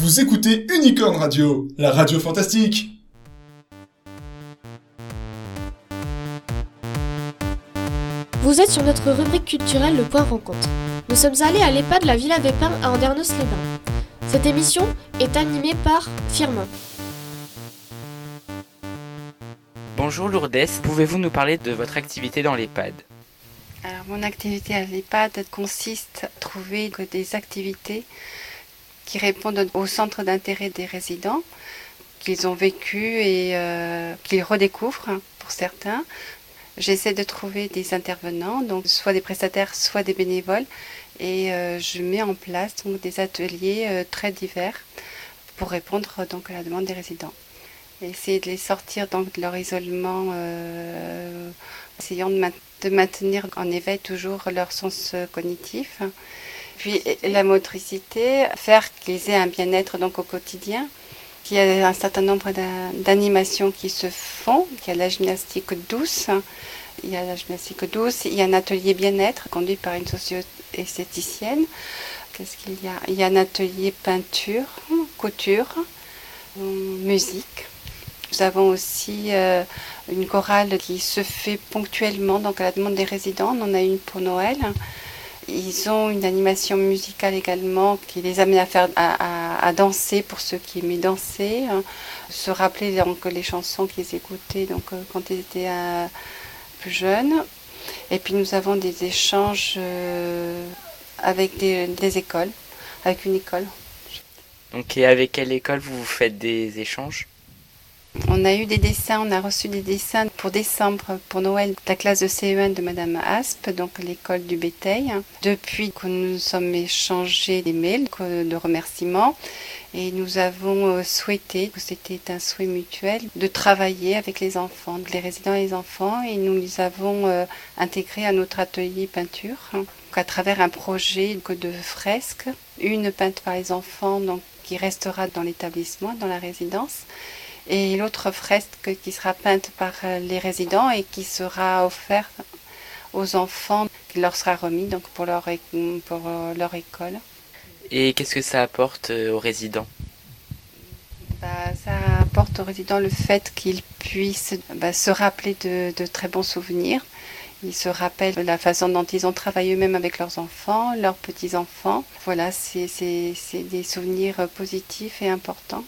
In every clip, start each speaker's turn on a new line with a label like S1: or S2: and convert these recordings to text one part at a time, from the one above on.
S1: Vous écoutez Unicorn Radio, la radio fantastique
S2: Vous êtes sur notre rubrique culturelle Le Point Rencontre. Nous sommes allés à l'EHPAD de la Villa Vépin à Andernos-les-Bains. Cette émission est animée par Firmin.
S3: Bonjour Lourdes, pouvez-vous nous parler de votre activité dans l'EHPAD?
S4: Alors, mon activité à l'EHPAD consiste à trouver des activités qui répondent au centre d'intérêt des résidents, qu'ils ont vécu et euh, qu'ils redécouvrent pour certains. J'essaie de trouver des intervenants, donc soit des prestataires, soit des bénévoles, et euh, je mets en place donc, des ateliers euh, très divers pour répondre donc à la demande des résidents. essayer de les sortir donc, de leur isolement, essayant de, maintenir en éveil toujours leur sens cognitif. Puis la motricité, faire qu'ils aient un bien-être donc au quotidien. Il y a un certain nombre d'animations qui se font. Il y a la gymnastique douce, il y a la gymnastique douce, il y a un atelier bien-être conduit par une socio-esthéticienne. Il y a un atelier peinture, couture, musique. Nous avons aussi euh, une chorale qui se fait ponctuellement, donc à la demande des résidents. On en a une pour Noël. Ils ont une animation musicale également qui les amène à, faire, à, danser pour ceux qui aimaient danser, hein. se rappeler donc, les chansons qu'ils écoutaient donc, euh, quand ils étaient euh, plus jeunes. Et puis nous avons des échanges euh, avec des, écoles, avec une école.
S3: Donc et avec quelle école vous faites des échanges?
S4: On a eu des dessins, on a reçu des dessins pour décembre, pour Noël, de la classe de CE1 de Madame Aspe, donc l'école du bétail. Depuis que nous sommes échangés des mails de remerciements, et nous avons euh, souhaité, c'était un souhait mutuel, de travailler avec les enfants, les résidents et les enfants, et nous les avons euh, intégrés à notre atelier peinture, à travers un projet de fresques, une peinte par les enfants, donc qui restera dans l'établissement, dans la résidence, et l'autre fresque qui sera peinte par euh, les résidents et qui sera offerte aux enfants, qui leur sera remis donc pour leur, pour euh, leur école.
S3: Et qu'est-ce que ça apporte euh, aux résidents?
S4: Bah, Ça apporte aux résidents le fait qu'ils puissent bah, se rappeler de, de, très bons souvenirs. Ils se rappellent la façon dont ils ont travaillé eux-mêmes avec leurs enfants, leurs petits-enfants. Voilà, c'est des souvenirs positifs et importants.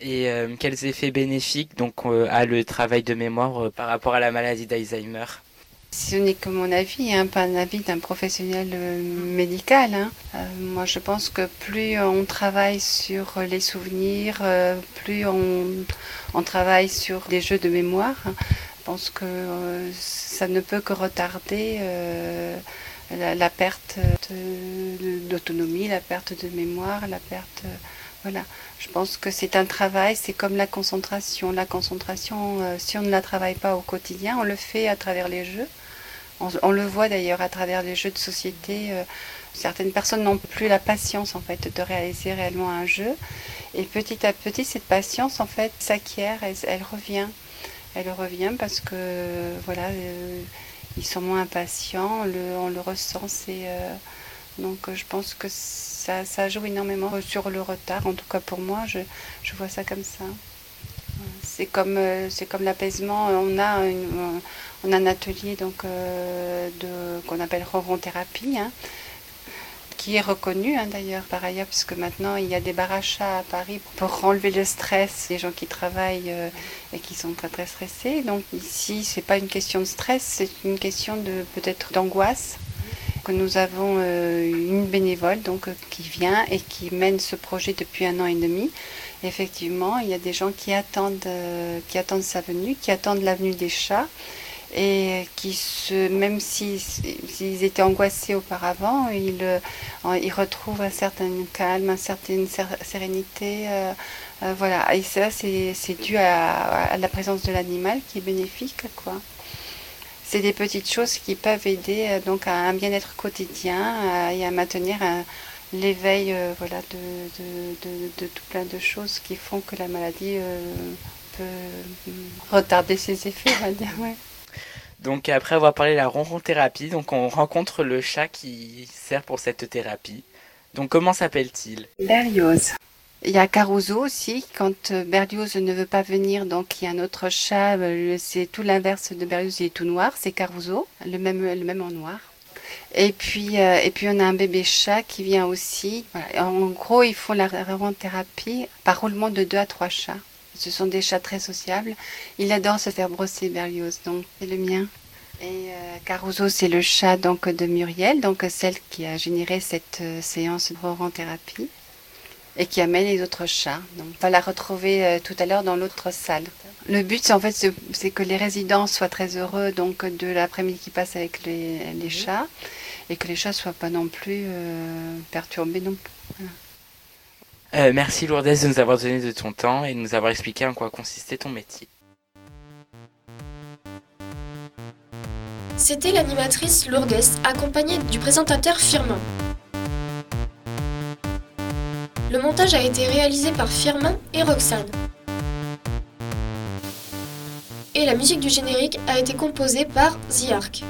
S3: Et euh, quels effets bénéfiques donc euh, a le travail de mémoire euh, par rapport à la maladie d'Alzheimer?
S4: Ce n'est que mon avis, hein, pas l'avis d'un professionnel médical. Hein. moi, je pense que plus on travaille sur les souvenirs, plus on, travaille sur des jeux de mémoire, je pense que ça ne peut que retarder la, perte d'autonomie, la perte de mémoire, la perte voilà, je pense que c'est un travail, c'est comme la concentration. La concentration, euh, si on ne la travaille pas au quotidien, on le fait à travers les jeux. On, le voit d'ailleurs à travers les jeux de société. Euh, certaines personnes n'ont plus la patience en fait de réaliser réellement un jeu. Et petit à petit, cette patience en fait s'acquiert, elle, revient. Elle revient parce que voilà, euh, ils sont moins impatients, on le, on le ressent. C'est donc je pense que ça, joue énormément sur le retard. En tout cas pour moi, je, vois ça comme ça. C'est comme, euh, c'est comme l'apaisement. On a, on a un atelier donc, euh, de, qu'on appelle ronron-thérapie, hein, qui est reconnu hein, d'ailleurs par ailleurs, puisque maintenant il y a des barachas à Paris pour enlever le stress des gens qui travaillent euh, et qui sont très très stressés. Donc ici, c'est pas une question de stress, c'est une question de peut-être d'angoisse nous avons euh, une bénévole donc, euh, qui vient et qui mène ce projet depuis un an et demi. Effectivement, il y a des gens qui attendent, euh, qui attendent sa venue, qui attendent la venue des chats et qui se, même s'ils étaient angoissés auparavant, ils, ils, retrouvent un certain calme, une certaine sérénité. voilà, et ça c'est dû à, à, la présence de l'animal qui est bénéfique, quoi c'est des petites choses qui peuvent aider euh, donc à un bien-être quotidien et à maintenir l'éveil euh, voilà, de, tout plein de choses qui font que la maladie euh, peut retarder ses effets, on va dire.
S3: Donc après avoir parlé de la ronron-thérapie, donc on rencontre le chat qui sert pour cette thérapie. Donc comment s'appelle-t-il?
S4: Berlioz. Il y a Caruso aussi, quand euh, Berlioz ne veut pas venir, donc il y a un autre chat, euh, c'est tout l'inverse de Berlioz, il est tout noir, c'est Caruso, le même, le même en noir. Et puis, euh, et puis on a un bébé chat qui vient aussi. En gros, ils font la thérapie par roulement de deux à trois chats. Ce sont des chats très sociables. Il adore se faire brosser Berlioz, donc c'est le mien? Et Caruso, c'est le chat donc de Muriel, donc celle qui a généré cette séance de thérapie et qui amène les autres chats. Donc, on va la retrouver euh, tout à l'heure dans l'autre salle. Le but, c'est en fait, c'est que les résidents soient très heureux donc de l'après-midi qui passe avec les, les, chats et que les chats soient pas non plus euh, perturbés non plus.
S3: Voilà. Euh, merci Lourdes de nous avoir donné de ton temps et de nous avoir expliqué en quoi consistait ton métier.
S2: C'était l'animatrice Lourdes accompagnée du présentateur Firmin. Le montage a été réalisé par Firmin et Roxane. Et la musique du générique a été composée par The Ark.